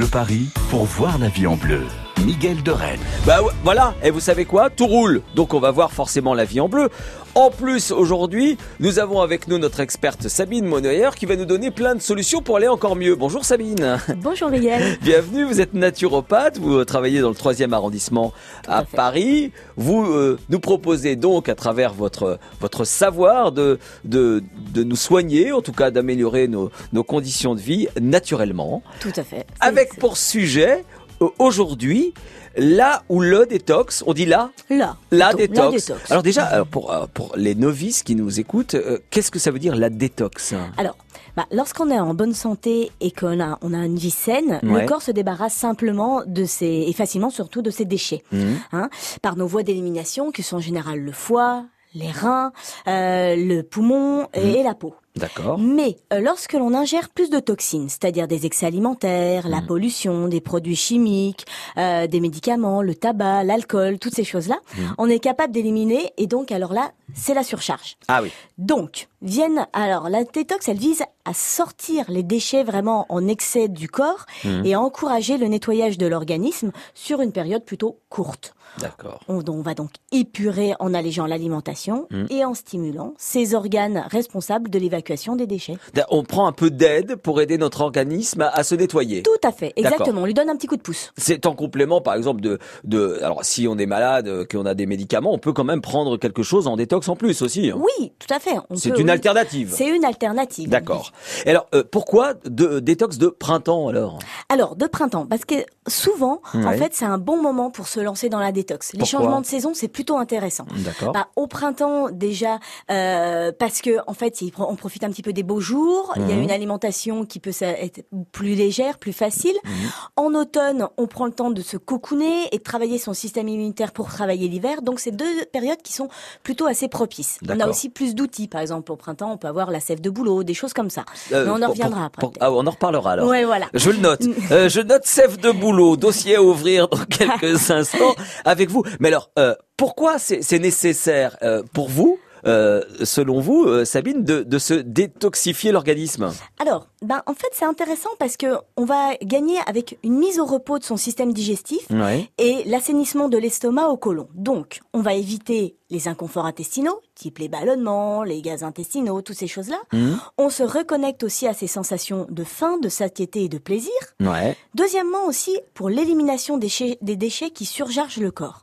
Bleu Paris pour voir la vie en bleu. Miguel de Rennes. Bah voilà, et vous savez quoi? Tout roule, donc on va voir forcément la vie en bleu. En plus, aujourd'hui, nous avons avec nous notre experte Sabine Monnoyer qui va nous donner plein de solutions pour aller encore mieux. Bonjour Sabine. Bonjour Miguel. Bienvenue, vous êtes naturopathe, vous travaillez dans le 3e arrondissement à. Paris. Vous euh, nous proposez donc à travers votre, votre savoir de, de, de nous soigner, en tout cas d'améliorer nos, nos conditions de vie naturellement. Tout à fait. Avec pour sujet, aujourd'hui, là ou le détox, on dit là là. la détox. Alors déjà, euh, pour, euh, pour les novices qui nous écoutent, euh, qu'est-ce que ça veut dire la détox? Alors, bah, lorsqu'on est en bonne santé et qu'on a, on a une vie saine, Ouais. le corps se débarrasse simplement de ses, et facilement surtout de ses déchets, Mhm. hein, par nos voies d'élimination qui sont en général le foie, les reins, euh, le poumon et, Mhm. la peau. D'accord. Mais euh, lorsque l'on ingère plus de toxines, c'est-à-dire des excès alimentaires, la Mhm. pollution, des produits chimiques, euh, des médicaments, le tabac, l'alcool, toutes ces choses-là, Mhm. on est capable d'éliminer et donc alors là, c'est la surcharge. Ah oui. Donc, viennent alors la détox, elle vise à sortir les déchets vraiment en excès du corps Mhm. et à encourager le nettoyage de l'organisme sur une période plutôt courte. D'accord. On, on va donc épurer en allégeant l'alimentation et en stimulant ces organes responsables de l'évacuation des déchets. On prend un peu d'aide pour aider notre organisme à, à se nettoyer. Tout à fait, exactement. On lui donne un petit coup de pouce. C'est en complément, par exemple, de, de, alors si on est malade, euh, qu'on a des médicaments, on peut quand même prendre quelque chose en détox en plus aussi. hein. Oui, tout à fait. C'est une oui. alternative. C'est une alternative. D'accord. Alors, euh, pourquoi de, détox de printemps alors? Alors, de printemps, parce que souvent, en fait, c'est un bon moment pour se lancer dans la détox. Les Pourquoi? changements de saison, c'est plutôt intéressant. D'accord. Bah, au printemps déjà euh, parce que en fait on profite un petit peu des beaux jours, il y a Mhm. une alimentation qui peut être plus légère, plus facile. Mhm. En automne, on prend le temps de se cocooner et de travailler son système immunitaire pour travailler l'hiver. Donc c'est deux périodes qui sont plutôt assez propices. On a aussi plus d'outils par exemple au printemps, on peut avoir la sève de boulot, des choses comme ça. Euh, Mais on en reviendra après, ah, on en reparlera alors. Ouais, voilà. Je le note. Euh, je note sève de boulot, dossier à ouvrir dans quelques instants avec vous. Mais alors, euh, pourquoi c'est nécessaire pour vous, euh, selon vous, euh, Sabine, de, de se détoxifier l'organisme? Alors, ben en fait c'est intéressant parce que on va gagner avec une mise au repos de son système digestif et l'assainissement de l'estomac au côlon. Donc, on va éviter les inconforts intestinaux, type les ballonnements, les gaz intestinaux, toutes ces choses-là. On se reconnecte aussi à ces sensations de faim, de satiété et de plaisir. Ouais. Deuxièmement aussi, pour l'élimination des, déchets- des déchets qui surchargent le corps.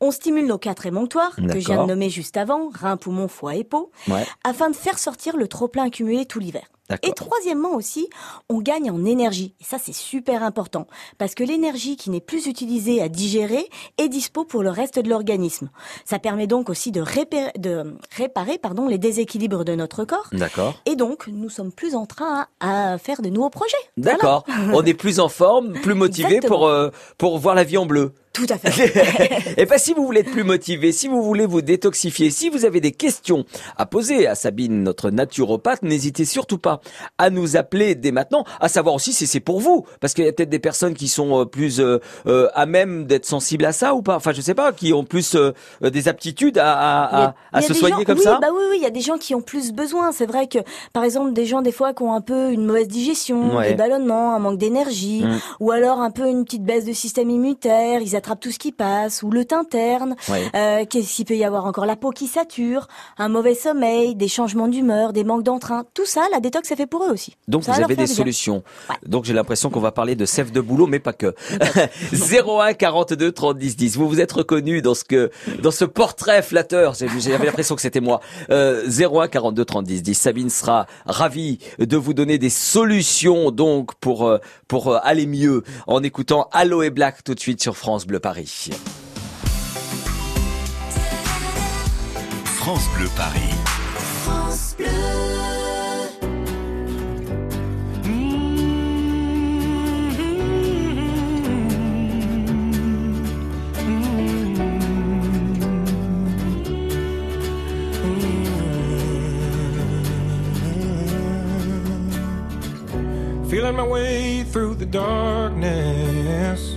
On stimule nos quatre émonctoires, que je viens de nommer juste avant, reins, poumons, foie et peau, Ouais. afin de faire sortir le trop-plein accumulé tout l'hiver. Et troisièmement aussi, on gagne en énergie. Et ça, c'est super important. Parce que l'énergie qui n'est plus utilisée à digérer est dispo pour le reste de l'organisme. Ça permet donc aussi de, réparer pardon, les déséquilibres de notre corps. D'accord. Et donc, nous sommes plus en train à, faire de nouveaux projets. D'accord. On est plus en forme, plus motivé pour euh, pour voir la vie en bleu. Tout à fait. Et ben si vous voulez être plus motivé, si vous voulez vous détoxifier, si vous avez des questions à poser à Sabine, notre naturopathe, n'hésitez surtout pas à nous appeler dès maintenant, à savoir aussi si c'est pour vous, parce qu'il y a peut-être des personnes qui sont euh, plus euh, euh, à même d'être sensibles à ça ou pas. Enfin, je sais pas, qui ont plus euh, euh, des aptitudes à, à, a- à, se soigner gens- comme oui, ça. Bah oui, oui, il y a des gens qui ont plus besoin. C'est vrai que, par exemple, des gens des fois qui ont un peu une mauvaise digestion, Ouais. des ballonnements, un manque d'énergie, Mm. ou alors un peu une petite baisse de système immunitaire, ils tout ce qui passe, ou le teint terne. Ouais. Euh, Qu'est-ce qu'il peut y avoir encore? La peau qui sature, un mauvais sommeil, des changements d'humeur, des manques d'entrain. Tout ça, la détox, ça fait pour eux aussi. Donc Ça vous avez des bien. solutions. Ouais. Donc j'ai l'impression qu'on va parler de sève de boulot, mais pas que. 01 42 30 10 10. Vous vous êtes reconnu dans ce que dans ce portrait flatteur. J'avais l'impression que c'était moi. Euh, 01 42 30 10 10. Sabine sera ravie de vous donner des solutions donc pour euh, pour euh, aller mieux en écoutant Aloe Black tout de suite sur France Bleu Paris. France Bleu Paris. Feeling my way through the darkness,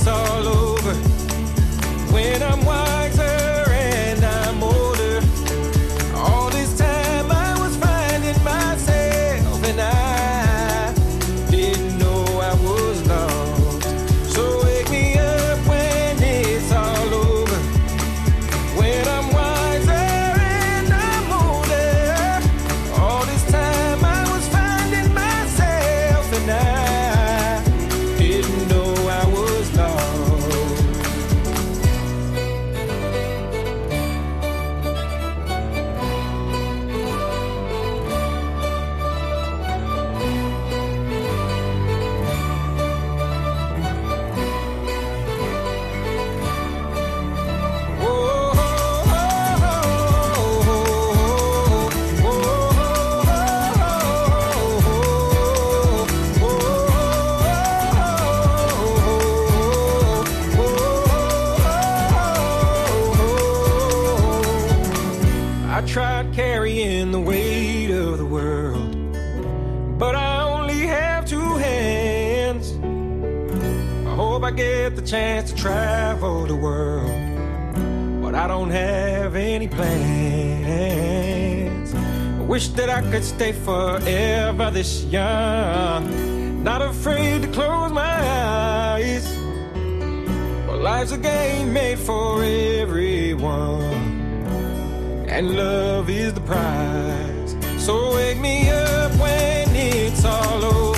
it's all over. When I'm wiser could stay forever this young, not afraid to close my eyes. But life's a game made for everyone and love is the prize. So wake me up when it's all over.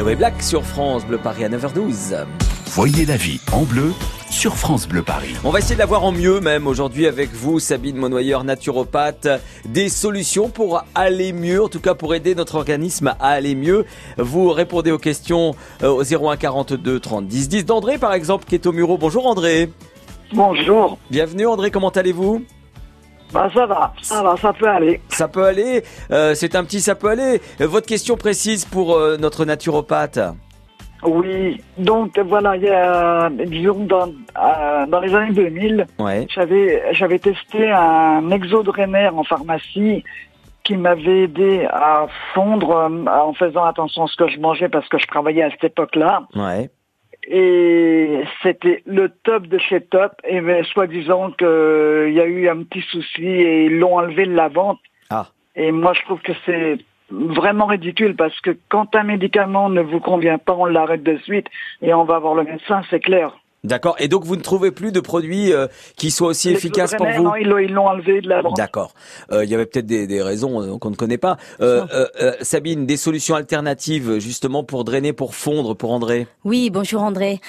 Aloe Black sur France Bleu Paris à 9h12. Voyez la vie en bleu sur France Bleu Paris. On va essayer de la voir en mieux même aujourd'hui avec vous, Sabine Monnoyeur, naturopathe. Des solutions pour aller mieux, en tout cas pour aider notre organisme à aller mieux. Vous répondez aux questions euh, au 01 42 30 10 10 d'André par exemple qui est au Muro. Bonjour André. Bonjour. Bienvenue André, comment allez-vous? Bah ça va, ça va, ça peut aller. Ça peut aller, euh, c'est un petit ça peut aller. Euh, Votre question précise pour euh, notre naturopathe Oui, donc voilà, il y a, disons, dans, euh, dans les années 2000, Ouais. j'avais j'avais testé un exodrainaire en pharmacie qui m'avait aidé à fondre euh, en faisant attention à ce que je mangeais parce que je travaillais à cette époque-là. Ouais. Et c'était le top de chez top. Et ben, soi-disant qu'il y a eu un petit souci et ils l'ont enlevé de la vente. Ah. Et moi, je trouve que c'est vraiment ridicule parce que quand un médicament ne vous convient pas, on l'arrête de suite et on va voir le médecin, c'est clair. D'accord. Et donc vous ne trouvez plus de produits euh, qui soient aussi efficaces pour vous non, ils l'ont- ils l'ont enlevé de la vente. D'accord. Euh, Il y avait peut-être des, des raisons euh, qu'on ne connaît pas. Euh, euh, euh, Sabine, des solutions alternatives justement pour drainer, pour fondre, pour André? Oui, bonjour André.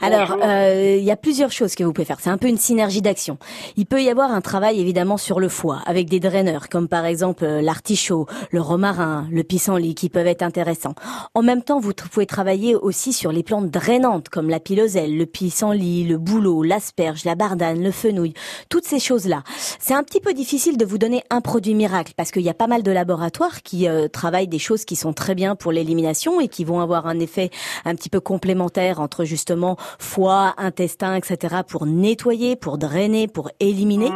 Alors, euh, il y a plusieurs choses que vous pouvez faire. C'est un peu une synergie d'action. Il peut y avoir un travail évidemment sur le foie avec des draineurs comme par exemple l'artichaut, le romarin, le pissenlit qui peuvent être intéressants. En même temps, vous pouvez travailler aussi sur les plantes drainantes comme la piloselle, le, pis, pissenlit, le bouleau, l'asperge, la bardane, le fenouil, toutes ces choses-là. C'est un petit peu difficile de vous donner un produit miracle parce qu'il y a pas mal de laboratoires qui euh, travaillent des choses qui sont très bien pour l'élimination et qui vont avoir un effet un petit peu complémentaire entre justement foie, intestin, etc. pour nettoyer, pour drainer, pour éliminer.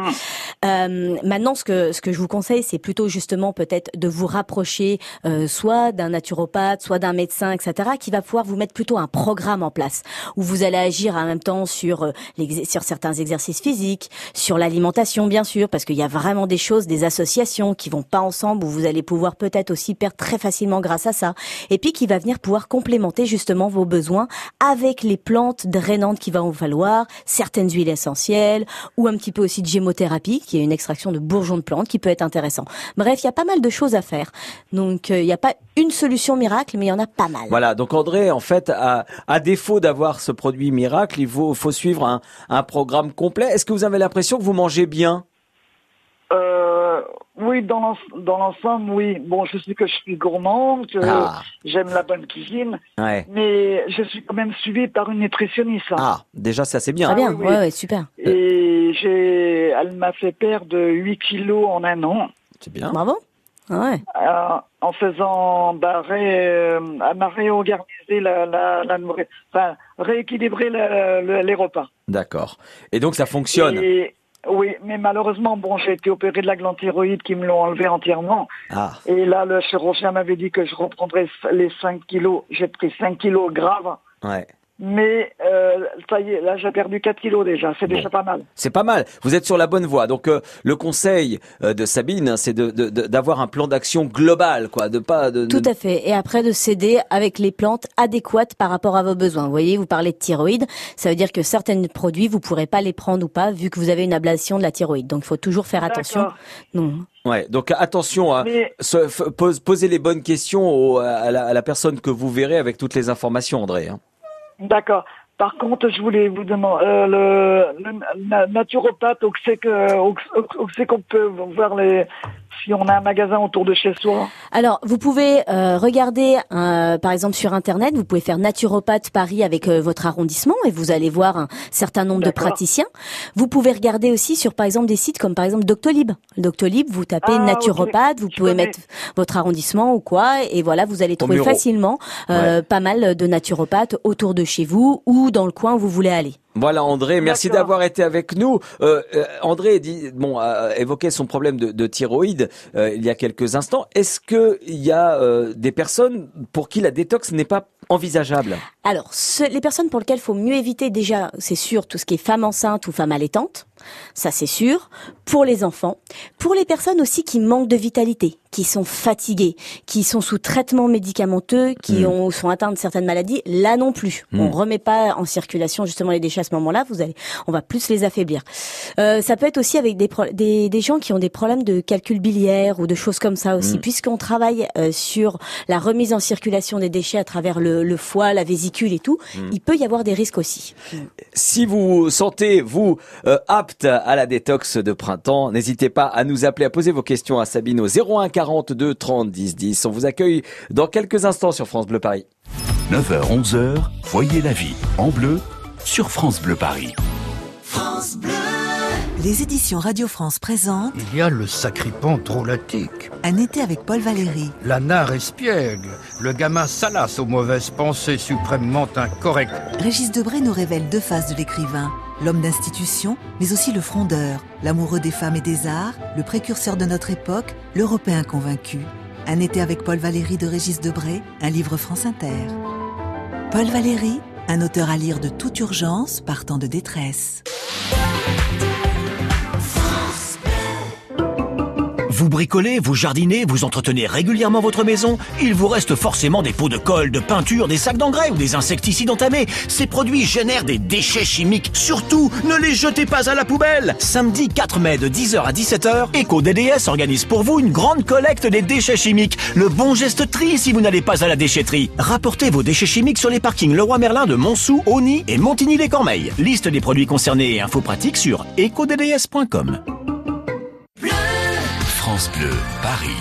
Euh, maintenant, ce que ce que je vous conseille, c'est plutôt justement peut-être de vous rapprocher euh, soit d'un naturopathe, soit d'un médecin, etc., qui va pouvoir vous mettre plutôt un programme en place où vous allez agir en même temps sur euh, sur certains exercices physiques, sur l'alimentation bien sûr, parce qu'il y a vraiment des choses, des associations qui vont pas ensemble où vous allez pouvoir peut-être aussi perdre très facilement grâce à ça, et puis qui va venir pouvoir complémenter justement vos besoins avec les plantes drainantes qu'il va vous falloir, certaines huiles essentielles ou un petit peu aussi de gémothérapie, qui est une extraction de bourgeons de plantes qui peut être intéressant. Bref, il y a pas mal de choses à faire. Donc euh, il n'y a pas une solution miracle, mais il y en a pas mal. Voilà, donc André, en fait, à, à défaut d'avoir ce produit miracle, il faut, faut suivre un, un programme complet. Est-ce que vous avez l'impression que vous mangez bien? Euh, oui, dans l'ens- dans l'ensemble, oui. Bon, je sais que je suis gourmand, que Ah. j'aime la bonne cuisine, Ouais. mais je suis quand même suivi par une nutritionniste. Ah, déjà, ça c'est bien. Très bien, oui, oui. ouais, ouais, super. Et j'ai, elle m'a fait perdre 8 kilos en un an. C'est bien. Bravo. Ouais. euh, en faisant bah, ré, euh, elle m'a réorganisé la, la, la nourriture, enfin rééquilibrer la- les repas. D'accord. Et donc ça fonctionne. Et, oui, mais malheureusement, bon, j'ai été opéré de la glande thyroïde qui me l'ont enlevé entièrement. Ah, Et là, le chirurgien m'avait dit que je reprendrais les 5 kilos. J'ai pris 5 kilos graves. ouais. Mais euh, ça y est, là j'ai perdu 4 kilos déjà, c'est Bon. déjà pas mal. C'est pas mal. Vous êtes sur la bonne voie. Donc euh, le conseil euh, de Sabine, hein, c'est de, de- de- d'avoir un plan d'action global, quoi, de pas de, de- Tout à fait. Et après de s'aider avec les plantes adéquates par rapport à vos besoins. Vous voyez, vous parlez de thyroïde. Ça veut dire que certains produits, vous pourrez pas les prendre ou pas vu que vous avez une ablation de la thyroïde. Donc il faut toujours faire attention. Non. Ouais. Donc attention à Mais se- poser les bonnes questions au- à, la, à la personne que vous verrez avec toutes les informations, André. hein. D'accord. Par contre, je voulais vous demander, euh, le, le na- naturopathe, où c'est que, où, où c'est qu'on peut voir les, si on a un magasin autour de chez soi? Alors, vous pouvez euh, regarder, euh, par exemple, sur Internet, vous pouvez faire naturopathe Paris avec euh, votre arrondissement et vous allez voir un certain nombre de praticiens. Vous pouvez regarder aussi sur, par exemple, des sites comme, par exemple, Doctolib. Doctolib, vous tapez Ah, naturopathe, vous Je pouvez connais. mettre votre arrondissement ou quoi, et voilà, vous allez trouver facilement euh, pas mal de naturopathes autour de chez vous ou dans le coin où vous voulez aller. Voilà André, merci d'avoir été avec nous. Euh, euh, André dit, bon, a évoqué son problème de, de thyroïde euh, il y a quelques instants. Est-ce que il y a euh, des personnes pour qui la détox n'est pas envisageable Alors, ce- les personnes pour lesquelles il faut mieux éviter déjà, c'est sûr, tout ce qui est femme enceinte ou femme allaitante, ça c'est sûr. Pour les enfants, pour les personnes aussi qui manquent de vitalité, qui sont fatiguées, qui sont sous traitement médicamenteux, qui Mm. ont, sont atteints de certaines maladies, là non plus. Mm. On remet pas en circulation justement les déchets à ce moment-là. Vous allez, on va plus les affaiblir. Euh, ça peut être aussi avec des, pro- des des gens qui ont des problèmes de calcul biliaire ou de choses comme ça aussi, Mm. puisqu'on travaille euh, sur la remise en circulation des déchets à travers le, le foie, la vésicule et tout. Il peut y avoir des risques aussi. Si vous sentez, vous, euh, apte à la détox de printemps, n'hésitez pas à nous appeler, à poser vos questions à Sabine au 01 42 30 10 10. On vous accueille dans quelques instants sur France Bleu Paris. 9h, 11h, voyez la vie en bleu sur France Bleu Paris. Les éditions Radio France présentent Il y a le sacripant drôlatique, Un été avec Paul Valéry. la nare espiègle, le gamin salace aux mauvaises pensées suprêmement incorrectes. Régis Debray nous révèle deux faces de l'écrivain. L'homme d'institution, mais aussi le frondeur, l'amoureux des femmes et des arts, le précurseur de notre époque, l'Européen convaincu. Un été avec Paul Valéry de Régis Debray, un livre France Inter. Paul Valéry, un auteur à lire de toute urgence, partant de détresse. Vous bricolez, vous jardinez, vous entretenez régulièrement votre maison, il vous reste forcément des pots de colle, de peinture, des sacs d'engrais ou des insecticides entamés. Ces produits génèrent des déchets chimiques. Surtout, ne les jetez pas à la poubelle. Samedi 4 mai de 10h à 17h, EcoDDS organise pour vous une grande collecte des déchets chimiques. Le bon geste tri si vous n'allez pas à la déchetterie. Rapportez vos déchets chimiques sur les parkings Leroy Merlin de Montsou, Auny et Montigny-les-Cormeilles. Liste des produits concernés et infos pratiques sur ecodds.com. France Bleu, Paris.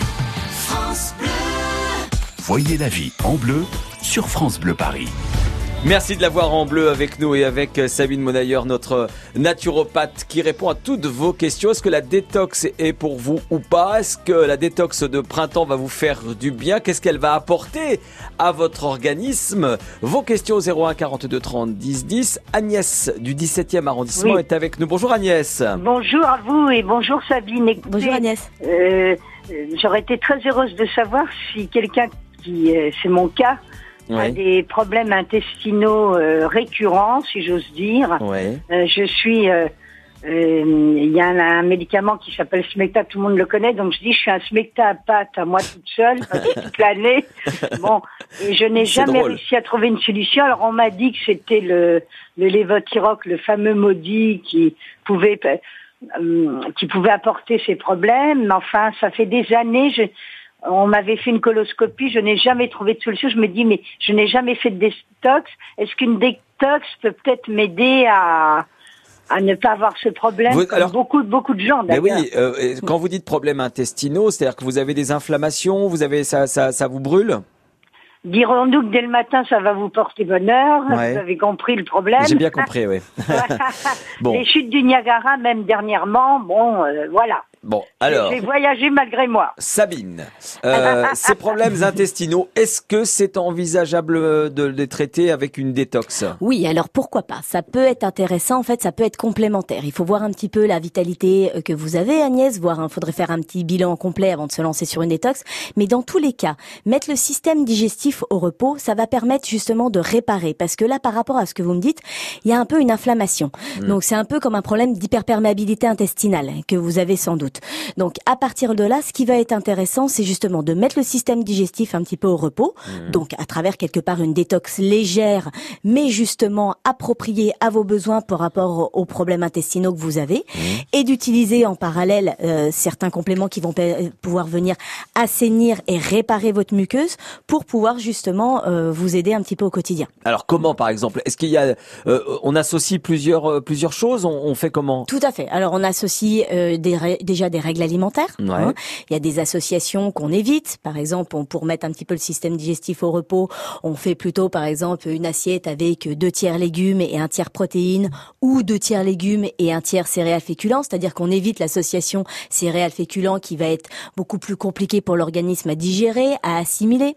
Voyez la vie en bleu sur France Bleu Paris. Merci de l'avoir en bleu avec nous et avec euh, Sabine Monailleur, notre naturopathe qui répond à toutes vos questions. Est-ce que la détox est pour vous ou pas? Est-ce que la détox de printemps va vous faire du bien? Qu'est-ce qu'elle va apporter à votre organisme? Vos questions au 01 42 30 10 10. Agnès du 17e arrondissement Oui. est avec nous. Bonjour Agnès. Bonjour à vous et bonjour Sabine. Écoutez, Bonjour Agnès. euh, euh, J'aurais été très heureuse de savoir si quelqu'un qui, euh, c'est mon cas, des problèmes intestinaux euh, récurrents, si j'ose dire. Ouais. Euh, je suis, euh, euh, il y a un, un médicament qui s'appelle Smecta, tout le monde le connaît, donc je dis je suis un Smecta à pâte à moi toute seule toute l'année. Bon, et je n'ai jamais drôle. réussi à trouver une solution. Alors on m'a dit que c'était le le Levothyrox, le fameux maudit qui pouvait euh, qui pouvait apporter ces problèmes. Mais enfin, ça fait des années. Je, on m'avait fait une coloscopie, je n'ai jamais trouvé de solution. Je me dis, mais je n'ai jamais fait de détox. Est-ce qu'une détox peut peut-être m'aider à, à ne pas avoir ce problème Vous- comme alors- beaucoup, beaucoup de gens d'ailleurs. oui, euh, quand vous dites problèmes intestinaux, c'est-à-dire que vous avez des inflammations, vous avez ça, ça, ça vous brûle? Dirons-nous que dès le matin, ça va vous porter bonheur. Ouais. Vous avez compris le problème. J'ai bien compris, oui. Bon. Les chutes du Niagara, même dernièrement, bon, euh, voilà. Bon, alors. J'ai voyagé malgré moi. Sabine, euh, ces problèmes intestinaux, est-ce que c'est envisageable de les traiter avec une détox? Oui, alors pourquoi pas? Ça peut être intéressant, en fait, ça peut être complémentaire. Il faut voir un petit peu la vitalité euh, que vous avez, Agnès, voir, il faudrait faire un petit bilan complet avant de se lancer sur une détox. Mais dans tous les cas, mettre le système digestif au repos, ça va permettre justement de réparer. Parce que là, par rapport à ce que vous me dites, il y a un peu une inflammation. Donc c'est un peu comme un problème d'hyperperméabilité intestinale que vous avez sans doute. Donc à partir de là, ce qui va être intéressant, c'est justement de mettre le système digestif un petit peu au repos. Donc à travers quelque part une détox légère, mais justement appropriée à vos besoins par rapport aux problèmes intestinaux que vous avez, et d'utiliser en parallèle euh, certains compléments qui vont pouvoir venir assainir et réparer votre muqueuse pour pouvoir justement euh, vous aider un petit peu au quotidien. Alors comment par exemple Est-ce qu'il y a, euh, on associe plusieurs euh, plusieurs choses? On, on fait comment? Tout à fait. Alors on associe euh, des rè- déjà des règles alimentaires. Ouais. hein. Il y a des associations qu'on évite. Par exemple, on, pour mettre un petit peu le système digestif au repos, on fait plutôt par exemple une assiette avec deux tiers légumes et un tiers protéines, ou deux tiers légumes et un tiers céréales féculents. C'est-à-dire qu'on évite l'association céréales féculents qui va être beaucoup plus compliqué pour l'organisme à digérer, à assimiler.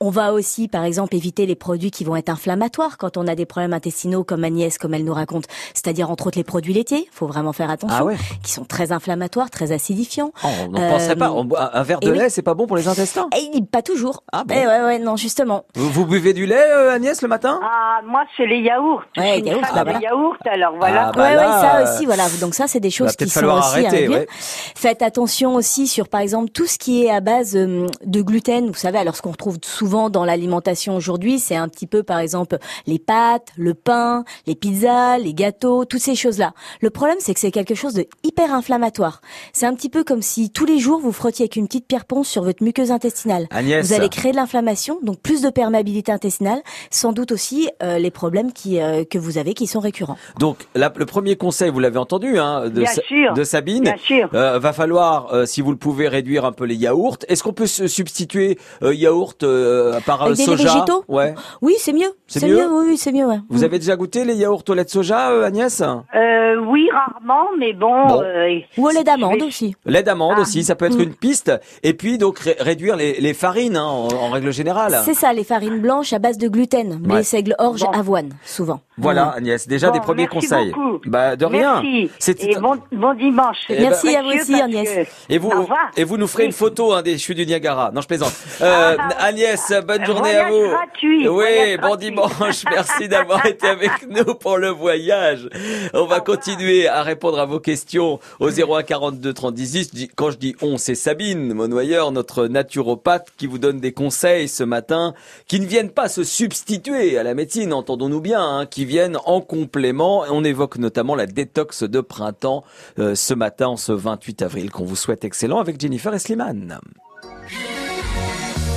On va aussi, par exemple, éviter les produits qui vont être inflammatoires quand on a des problèmes intestinaux, comme Agnès, comme elle nous raconte. C'est-à-dire, entre autres, les produits laitiers. faut vraiment faire attention. Ah ouais Qui sont très inflammatoires, très acidifiants. Oh, On n'en Euh, penserait pas. On boit- un verre de et oui. lait, c'est pas bon pour les intestins Et pas toujours. Ah bon Eh ouais, ouais, non, justement. vous, vous buvez du lait, euh, Agnès, le matin? Ah, moi, c'est les yaourts. Ouais, une yaourts, fan bah yaourts, alors voilà. Ah, bah ouais, là, ouais, ça euh, aussi, voilà. Donc ça, c'est des choses qui sont aussi à arrêter, réduire. ouais. Faites attention aussi sur, par exemple, tout ce qui est à base euh, de gluten. Vous savez, alors ce qu'on retrouve souvent dans l'alimentation aujourd'hui, c'est un petit peu, par exemple, les pâtes, le pain, les pizzas, les gâteaux, toutes ces choses-là. Le problème, c'est que c'est quelque chose de hyper inflammatoire. C'est un petit peu comme si tous les jours vous frottiez avec une petite pierre ponce sur votre muqueuse intestinale. Agnès. Vous allez créer de l'inflammation, donc plus de perméabilité intestinale, sans doute aussi euh, les problèmes qui, euh, que vous avez qui sont récurrents. Donc la- le premier conseil, vous l'avez entendu, hein, de, Sa- sûr. de Sabine. Bien sûr. Euh, va falloir, euh, si vous le pouvez, réduire un peu les yaourts. Est-ce qu'on peut se substituer euh, yaourt euh, par Avec euh, des soja? végétaux? Ouais. Oui, c'est mieux. C'est mieux? mieux, oui, oui, c'est mieux. Ouais. Vous avez déjà goûté les yaourts au lait de soja, euh, Agnès? Euh, oui, rarement, mais bon. Bon. euh, Ou au lait d'amande vais- aussi. Lait d'amande Ah. aussi, ça peut être Mm. une piste. Et puis donc ré- réduire les, les farines hein, en, en règle générale. C'est ça, les farines blanches à base de gluten, blé, Ouais. seigle, orge, Bon. avoine, souvent. Voilà Agnès, déjà Bon, des premiers merci conseils. beaucoup. Bah de rien. Merci. Et bon, bon dimanche. Eh C'est Merci à vous aussi, Agnès. Et vous, et vous nous ferez Oui. une photo hein, des chutes du Niagara. Non, je plaisante. Euh, Ah, Agnès, bonne journée à vous. gratuit, oui, bon gratuit. dimanche. Merci d'avoir été avec nous pour le voyage. On va continuer à répondre à vos questions au 01 42 30 10 10. Je dis- Quand je dis on, c'est Sabine Monnoyeur, notre naturopathe, qui vous donne des conseils ce matin, qui ne viennent pas se substituer à la médecine, entendons-nous bien, hein, qui viennent en complément. On évoque notamment la détox de printemps euh, ce matin, en ce 28 avril, qu'on vous souhaite excellent avec Jennifer Slimane.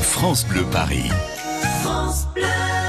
France Bleu Paris. Tu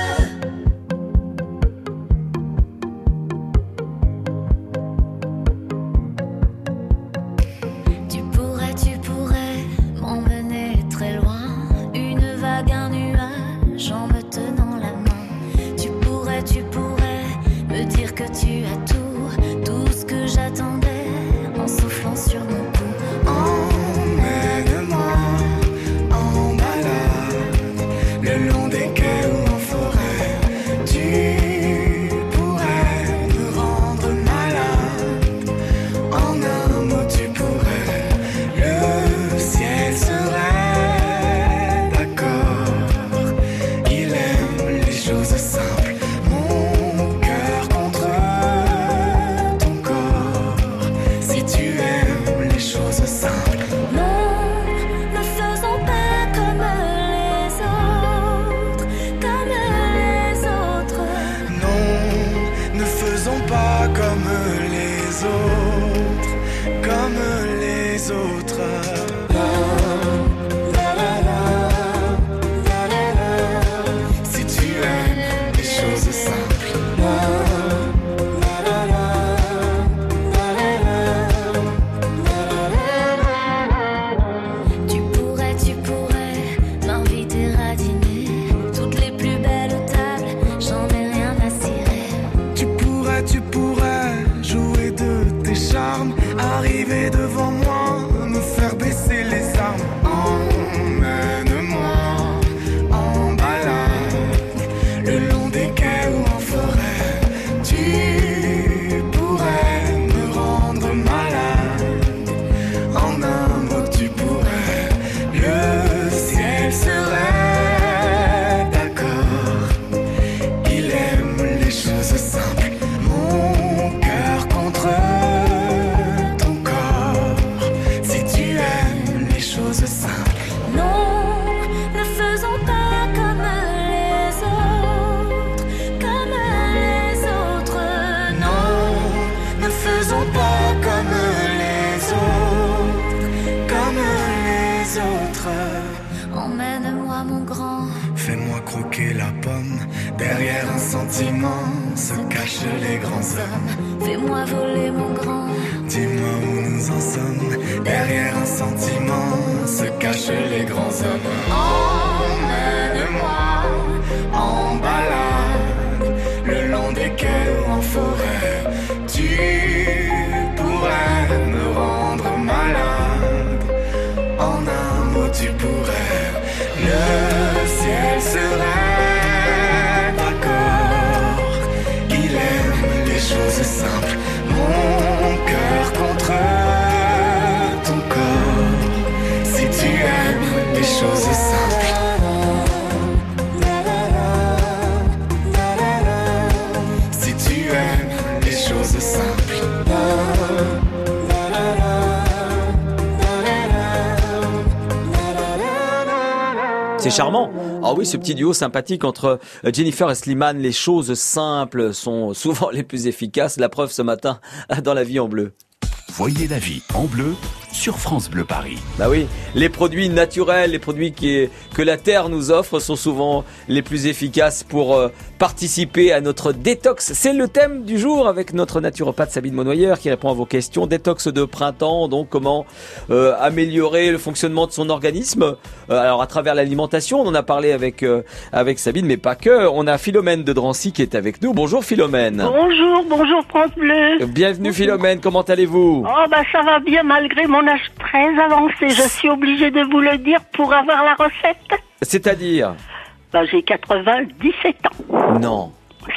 come. Cachent les grands hommes. Charmant. Ah oui, ce petit duo sympathique entre euh, Jennifer et Slimane. Les choses simples sont souvent les plus efficaces. La preuve ce matin dans la vie en bleu. Voyez la vie en bleu sur France Bleu Paris. Bah oui, les produits naturels, les produits qui, que la terre nous offre sont souvent les plus efficaces pour euh, participer à notre détox. C'est le thème du jour avec notre naturopathe Sabine Monnoyer qui répond à vos questions. Détox de printemps, donc comment euh, améliorer le fonctionnement de son organisme. Euh, alors à travers l'alimentation, on en a parlé avec euh, avec Sabine, mais pas que. On a Philomène de Drancy qui est avec nous. Bonjour Philomène. Bonjour, bonjour France Bleu. Bienvenue Philomène, comment allez-vous? Oh bah ça va bien malgré mon âge très avancé. Je suis obligée de vous le dire pour avoir la recette. C'est-à-dire Bah j'ai 97 ans. Non.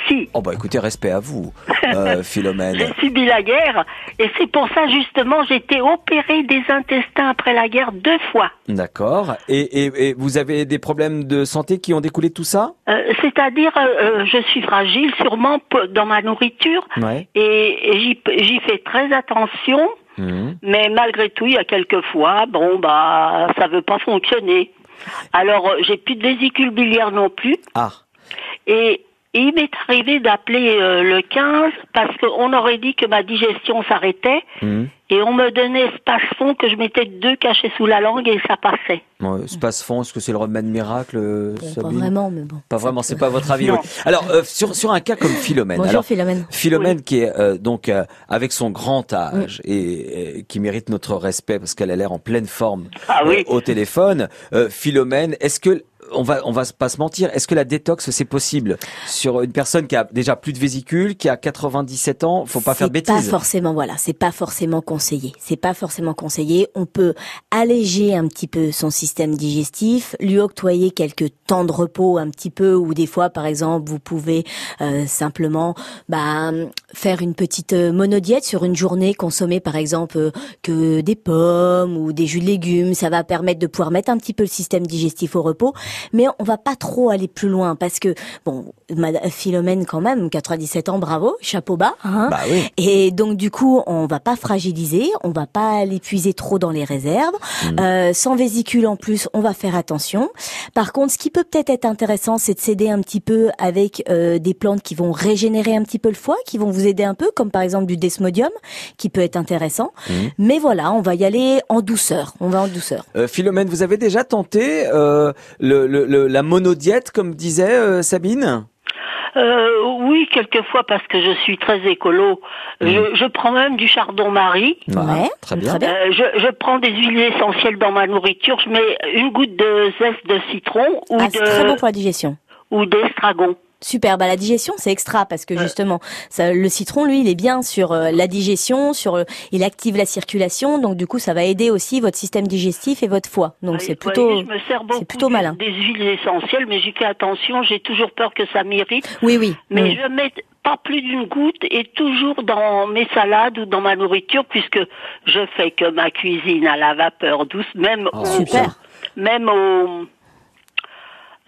Si. Oh bah écoutez, respect à vous, euh, Philomène. J'ai subi la guerre et c'est pour ça justement j'ai été opérée des intestins après la guerre deux fois. D'accord. Et, et, et vous avez des problèmes de santé qui ont découlé de tout ça? Euh, C'est-à-dire euh, je suis fragile sûrement dans ma nourriture Ouais. et, j'y fais très attention. Mhm. Mais malgré tout, il y a quelques fois, bon bah, ça veut pas fonctionner. Alors, euh, j'ai plus de vésicule biliaire non plus. Ah. Et, et il m'est arrivé d'appeler euh, le 15 parce qu'on aurait dit que ma digestion s'arrêtait Mhm. et on me donnait Spasfon que je mettais deux cachets sous la langue et ça passait. Bon, Space fond, est-ce que c'est le remède miracle, euh, Pas vraiment, mais bon. Pas vraiment, c'est pas votre avis. Non. oui. Alors, euh, sur sur un cas comme Philomène. Bonjour alors, Philomène. Philomène qui est euh, donc euh, avec son grand âge et, et qui mérite notre respect parce qu'elle a l'air en pleine forme Ah oui. euh, au téléphone. Euh, Philomène, est-ce que on va on va pas se mentir. Est-ce que la détox c'est possible sur une personne qui a déjà plus de vésicule, qui a 97 ans Faut pas faire de C'est pas bêtises. forcément, voilà, c'est pas forcément conseillé. C'est pas forcément conseillé. On peut alléger un petit peu son système digestif, lui octroyer quelques temps de repos un petit peu, ou des fois, par exemple, vous pouvez euh, simplement bah, faire une petite euh, monodiète sur une journée, consommer par exemple que des pommes ou des jus de légumes. Ça va permettre de pouvoir mettre un petit peu le système digestif au repos, mais on va pas trop aller plus loin parce que bon, Madame Philomène quand même, 97 ans, bravo, chapeau bas. Hein Bah oui. et donc du coup, on va pas fragiliser, on va pas l'épuiser trop dans les réserves. Mm. Euh, sans vésicule en plus, on va faire attention. Par contre, ce qui peut peut-être être intéressant, c'est de s'aider un petit peu avec euh, des plantes qui vont régénérer un petit peu le foie, qui vont vous aider un peu, comme par exemple du desmodium, qui peut être intéressant. Mhm. Mais voilà, on va y aller en douceur. On va en douceur. Euh, Philomène, vous avez déjà tenté euh, le, le- le- la monodiète, comme disait euh, Sabine? Euh, oui, quelquefois parce que je suis très écolo. Je, je prends même du chardon-marie. Ouais, très bien. très bien. Euh, je, je prends des huiles essentielles dans ma nourriture. Je mets une goutte de zeste de citron ou Ah, c'est très bon de pour la digestion. ou d'estragon. Super, bah la digestion c'est extra parce que justement ça, le citron lui il est bien sur euh, la digestion, sur euh, il active la circulation donc du coup ça va aider aussi votre système digestif et votre foie donc c'est plutôt c'est plutôt malin. des huiles essentielles, mais j'y fais attention. J'ai toujours peur que ça m'irrite. Oui oui. Mais oui. je mets pas plus d'une goutte et toujours dans mes salades ou dans ma nourriture puisque je fais que ma cuisine à la vapeur douce, même Oh, au, Super. même au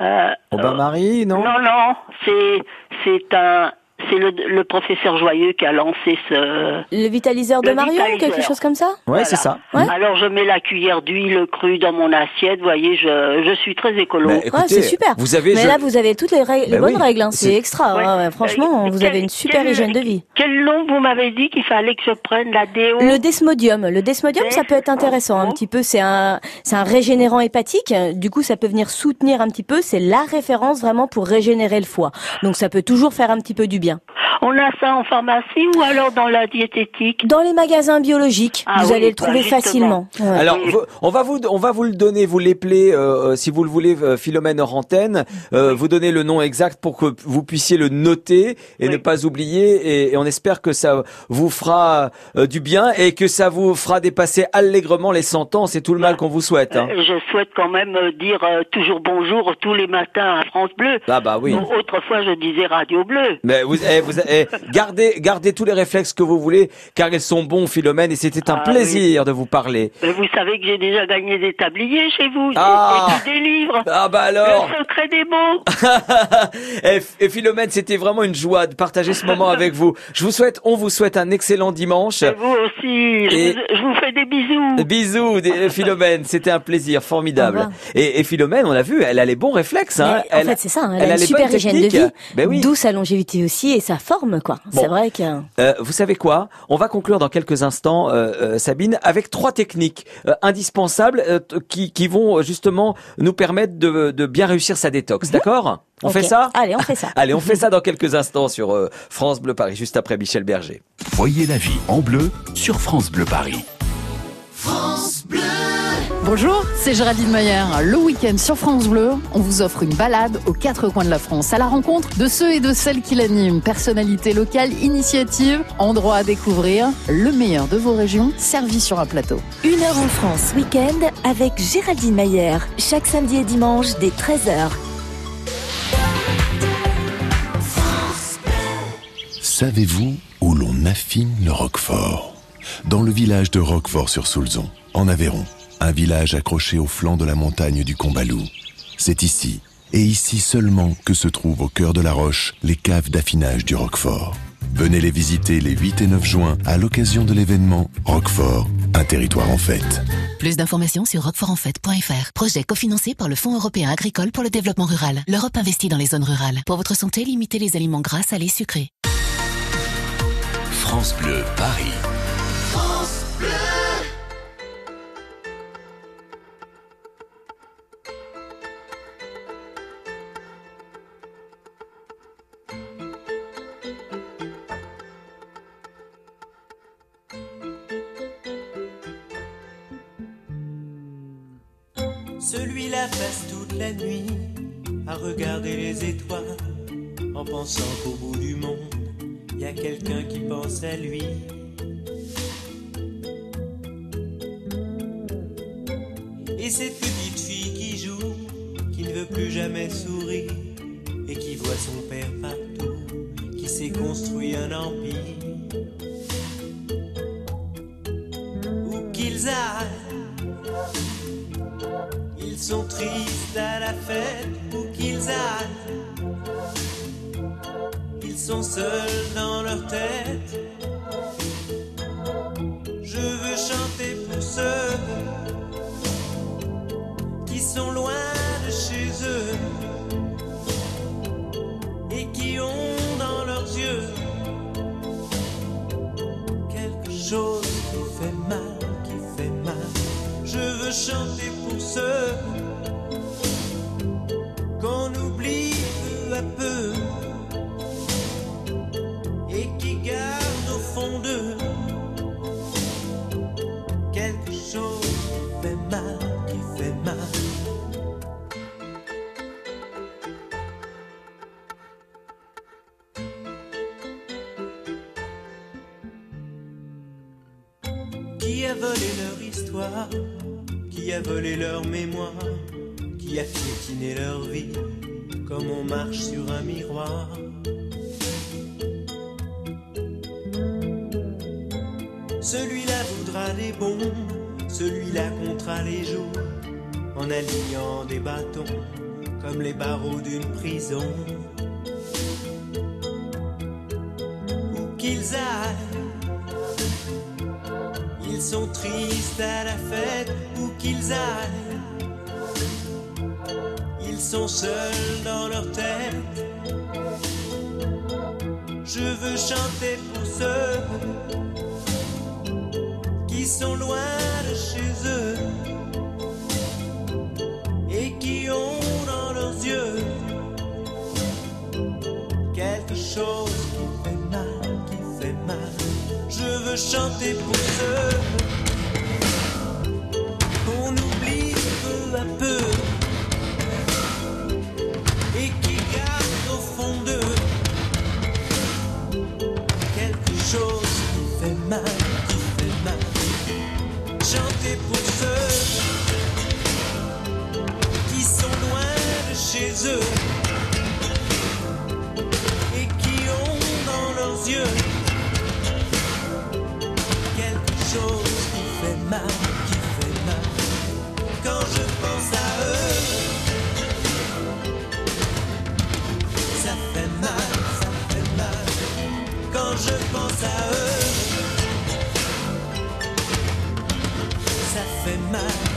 euh, Au bain-marie, non? Non non c'est c'est un c'est le, le professeur Joyeux qui a lancé ce Le vitaliseur de Le Marion vitaliseur. quelque chose comme ça Ouais, Voilà. c'est ça. Ouais. Alors je mets la cuillère d'huile crue dans mon assiette, vous voyez, je, je suis très écolo. Bah, Ouais, c'est super. Vous avez Mais je- là vous avez toutes les, règles, les Bah bonnes oui, règles hein. c'est c'est- extra Ouais. ouais, ouais. franchement Euh, vous quel- avez une super quel- hygiène de vie. Quel nom vous m'avez dit qu'il fallait que je prenne la déo? Le desmodium, le desmodium, ça peut être intéressant un petit peu. C'est un, c'est un régénérant hépatique. Du coup, ça peut venir soutenir un petit peu. C'est la référence vraiment pour régénérer le foie. Donc, ça peut toujours faire un petit peu du bien. On a ça en pharmacie ou alors dans la diététique? Dans les magasins biologiques, Ah vous oui, allez le bah, trouver facilement. Ouais. Alors, on va vous, on va vous le donner, vous l'épeler, euh, euh, si vous le voulez, euh, Philomène hors antenne. Euh, Vous donner le nom exact pour que vous puissiez le noter et Oui. ne pas oublier. Et, et on espère que ça vous fera euh, du bien et que ça vous fera dépasser allègrement les 100 ans. C'est tout le mal qu'on vous souhaite. Hein. Je souhaite quand même dire euh, toujours bonjour tous les matins à France Bleu. Ah bah oui. Bon, Autrefois, je disais Radio Bleu. Mais vous, eh, vous eh, gardez, gardez tous les réflexes que vous voulez, car ils sont bons, Philomène, et c'était un Ah plaisir de vous parler. Mais vous savez que j'ai déjà gagné des tabliers chez vous. J'ai Ah. écrit des livres. Ah bah alors Le secret des mots. et, et Philomène, c'était vraiment une joie de partager ce moment avec vous. Je vous souhaite, on vous souhaite un excellent dimanche. Et vous aussi. Je, Et- vous, je vous fais des bisous. Bisous, des- Philomène, c'était un plaisir formidable. Et, et Philomène, on l'a vu, elle a les bons réflexes. Hein. Mais en Elle- fait, c'est ça. hein, Elle, elle a a une les super bonnes hygiène de techniques. vie. Ben oui. D'où sa longévité aussi et sa forme, quoi. Bon. C'est vrai que. Euh, vous savez quoi? On va conclure dans quelques instants, euh, euh, Sabine, avec trois techniques euh, indispensables euh, qui, qui vont justement nous permettre de, de bien réussir sa détox. D'accord? On fait ça? Allez, on fait ça. Allez, on fait ça dans quelques instants sur euh, France Bleu Paris, juste après Michel Berger. Voyez la vie en bleu sur France Bleu Paris. Bonjour, c'est Géraldine Mayer. Le week-end sur France Bleu, on vous offre une balade aux quatre coins de la France à la rencontre de ceux et de celles qui l'animent. Personnalités locales, initiatives, endroits à découvrir, le meilleur de vos régions servi sur un plateau. Une heure en France, week-end avec Géraldine Mayer. Chaque samedi et dimanche dès 13h. Savez-vous où l'on affine le roquefort? Dans le village de Roquefort-sur-Soulzon, en Aveyron, un village accroché au flanc de la montagne du Combalou. C'est ici, et ici seulement, que se trouvent au cœur de la roche les caves d'affinage du Roquefort. Venez les visiter les 8 et 9 juin à l'occasion de l'événement Roquefort, un territoire en fête. Plus d'informations sur roquefortenfait.fr. Projet cofinancé par le Fonds européen agricole pour le développement rural. L'Europe investit dans les zones rurales. Pour votre santé, limitez les aliments gras, salés, sucrés. France Bleu Paris. À la fête où qu'ils aillent. Ils sont seuls dans leur tête. Je veux chanter pour ceux qui sont loin de chez eux et qui ont dans leurs yeux quelque chose qui fait mal, qui fait mal. Je veux chanter pour ceux peu et qui gardent au fond d'eux quelque chose qui fait mal, qui fait mal. Chanter pour ceux qui sont loin de chez eux et qui ont dans leurs yeux quelque chose qui fait mal. Quand je pense à eux, ça fait mal, ça fait mal. Quand je pense à eux, ça fait mal.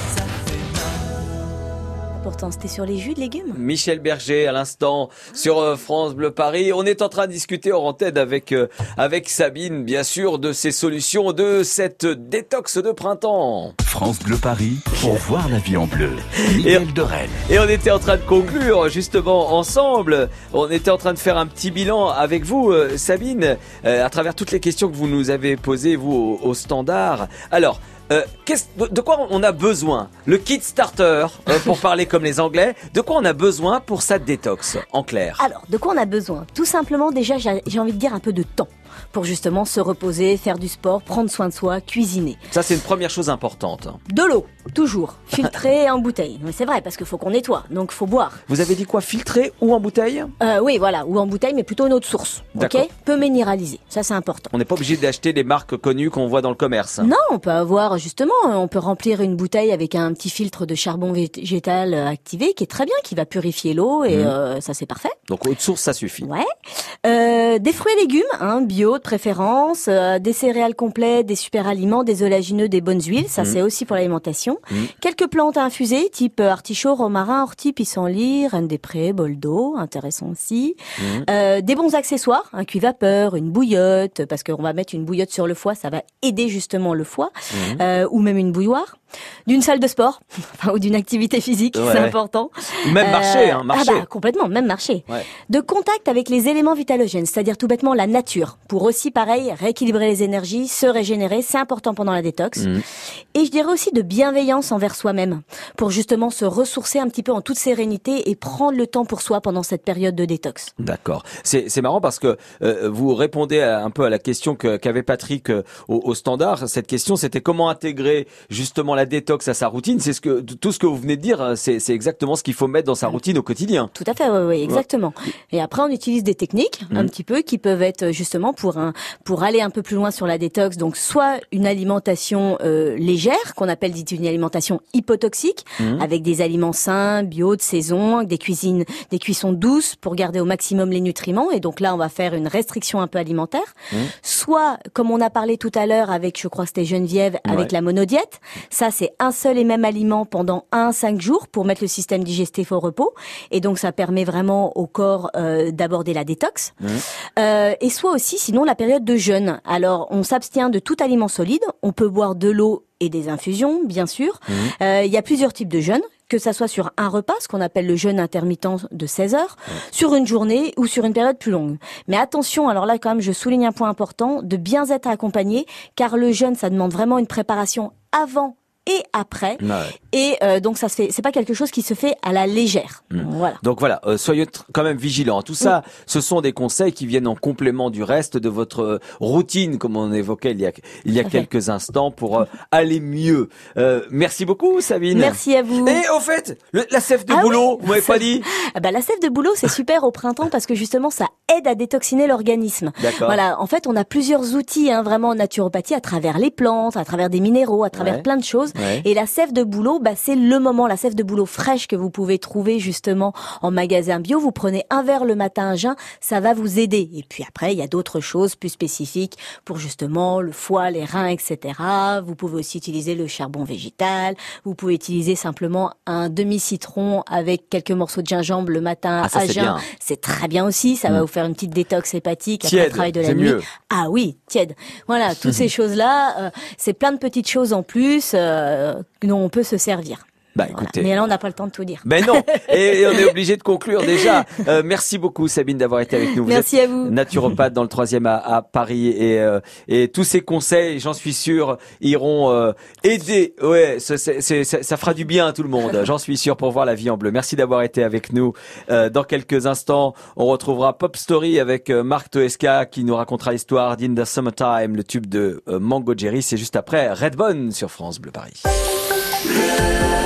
Pourtant, c'était sur les jus de légumes. Michel Berger à l'instant sur euh, France Bleu Paris. On est en train de discuter en antenne avec euh, avec Sabine, bien sûr, de ces solutions de cette détox de printemps. France Bleu Paris pour voir la vie en bleu. Et, Miguel de Rennes. et on était en train de conclure justement ensemble. On était en train de faire un petit bilan avec vous, euh, Sabine, euh, à travers toutes les questions que vous nous avez posées vous au, au standard. Alors. Euh, de, quoi on a besoin? Le kit starter, euh, pour parler comme les Anglais, de quoi on a besoin pour sa détox, en clair? Alors, de quoi on a besoin? Tout simplement, déjà, j'ai envie de dire un peu de temps pour justement se reposer, faire du sport, prendre soin de soi, cuisiner. Ça, c'est une première chose importante. De l'eau, toujours, filtrée en bouteille. Mais c'est vrai, parce qu'il faut qu'on nettoie, donc faut boire. Vous avez dit quoi Filtré ou en bouteille? Euh, oui, voilà, ou en bouteille, mais plutôt une autre source. Ok? Peu minéralisée, ça c'est important. On n'est pas obligé d'acheter les marques connues qu'on voit dans le commerce. Non, on peut avoir justement, on peut remplir une bouteille avec un petit filtre de charbon végétal euh, activé qui est très bien, qui va purifier l'eau et Mhm. euh, ça c'est parfait. Donc, haute source, ça suffit. Ouais. Euh, des fruits et légumes, hein, bio de préférence, euh, des céréales complètes, des super aliments, des oléagineux, des bonnes huiles, ça Mhm. c'est aussi pour l'alimentation. Mhm. Quelques plantes à infuser, type euh, artichaut, romarin, ortie, pissenlit, reine des prés, bol d'eau, intéressant aussi. Mhm. Euh, des bons accessoires, un cuit vapeur, une bouillotte, parce qu'on va mettre une bouillotte sur le foie, ça va aider justement le foie, euh, ou même une bouilloire. D'une salle de sport ou d'une activité physique, Ouais. c'est important. Même marcher, hein, marcher. Ah bah, complètement, même marcher. Ouais. De contact avec les éléments vitalogènes, c'est-à-dire tout bêtement la nature, pour aussi pareil rééquilibrer les énergies, se régénérer, c'est important pendant la détox. Mhm. Et je dirais aussi de bienveillance envers soi-même, pour justement se ressourcer un petit peu en toute sérénité et prendre le temps pour soi pendant cette période de détox. D'accord. C'est marrant parce que euh, vous répondez à- un peu à la question que- qu'avait Patrick euh, au, au standard. Cette question, c'était comment intégrer justement la détox à sa routine. C'est ce que tout ce que vous venez de dire. hein, C'est c'est exactement ce qu'il faut mettre dans sa routine au quotidien. Tout à fait, oui, oui, exactement. Et après, on utilise des techniques un Mhm. petit peu qui peuvent être euh, justement pour un pour aller un peu plus loin sur la détox. Donc, soit une alimentation euh, légère qu'on appelle dite une alimentation hypotoxique, Mhm. avec des aliments sains, bio, de saison, avec des cuisines, des cuissons douces pour garder au maximum les nutriments. Et donc là, on va faire une restriction un peu alimentaire. Soit, comme on a parlé tout à l'heure avec, je crois, c'était Geneviève, avec Ouais. la monodiète. Ça, c'est un seul et même aliment pendant 1 à 5 jours pour mettre le système digestif au repos. Et donc, ça permet vraiment au corps euh, d'aborder la détox. Euh, et soit aussi, sinon, la période de jeûne. Alors, on s'abstient de tout aliment solide. On peut boire de l'eau et des infusions, bien sûr. Euh, Il y a plusieurs types de jeûnes que ça soit sur un repas, ce qu'on appelle le jeûne intermittent de 16 heures, sur une journée ou sur une période plus longue. Mais attention, alors là quand même, je souligne un point important, de bien être accompagné, car le jeûne, ça demande vraiment une préparation avant et après. Et euh, donc ça se fait, c'est pas quelque chose qui se fait à la légère. Voilà. Donc voilà, euh, soyez quand même vigilants. Tout ça, ce sont des conseils qui viennent en complément du reste de votre euh, routine, comme on évoquait il y a, il y a quelques instants, pour euh, aller mieux. Euh, merci beaucoup, Sabine. Merci à vous. Et au fait, le- la sève de Ah boulot, oui. vous m'avez pas dit Ah bah, la sève de boulot, c'est super au printemps parce que justement, ça aide à détoxiner l'organisme. D'accord. Voilà. En fait, on a plusieurs outils, hein, vraiment en naturopathie, à travers les plantes, à travers des minéraux, à travers Ouais. plein de choses. Ouais. Et la sève de bouleau, bah, c'est le moment, la sève de bouleau fraîche que vous pouvez trouver justement en magasin bio. Vous prenez un verre le matin à jeun, ça va vous aider. Et puis après, il y a d'autres choses plus spécifiques pour justement le foie, les reins, etc. Vous pouvez aussi utiliser le charbon végétal. Vous pouvez utiliser simplement un demi-citron avec quelques morceaux de gingembre le matin Ah, ça, à c'est jeun. C'est très bien aussi. Ça va Mm. vous faire une petite détox hépatique après le travail de la nuit. mieux. Ah oui, tiède. Voilà, toutes ces choses-là, euh, c'est plein de petites choses en plus euh, dont on peut se servir. Bah Voilà. écoutez. Mais là, on n'a pas le temps de tout dire. Ben non, et on est obligé de conclure déjà. Euh, merci beaucoup Sabine d'avoir été avec nous. Vous Merci êtes à vous. Naturopathe dans le troisième à, à Paris et euh, et tous ces conseils, j'en suis sûr, iront euh, aider. Ouais, ça, ça, ça fera du bien à tout le monde. J'en suis sûr pour voir la vie en bleu. Merci d'avoir été avec nous. Dans quelques instants, on retrouvera Pop Story avec Marc Toesca qui nous racontera l'histoire d'In the Summertime, le tube de Mango Jerry. C'est juste après Redbone sur France Bleu Paris. Bleu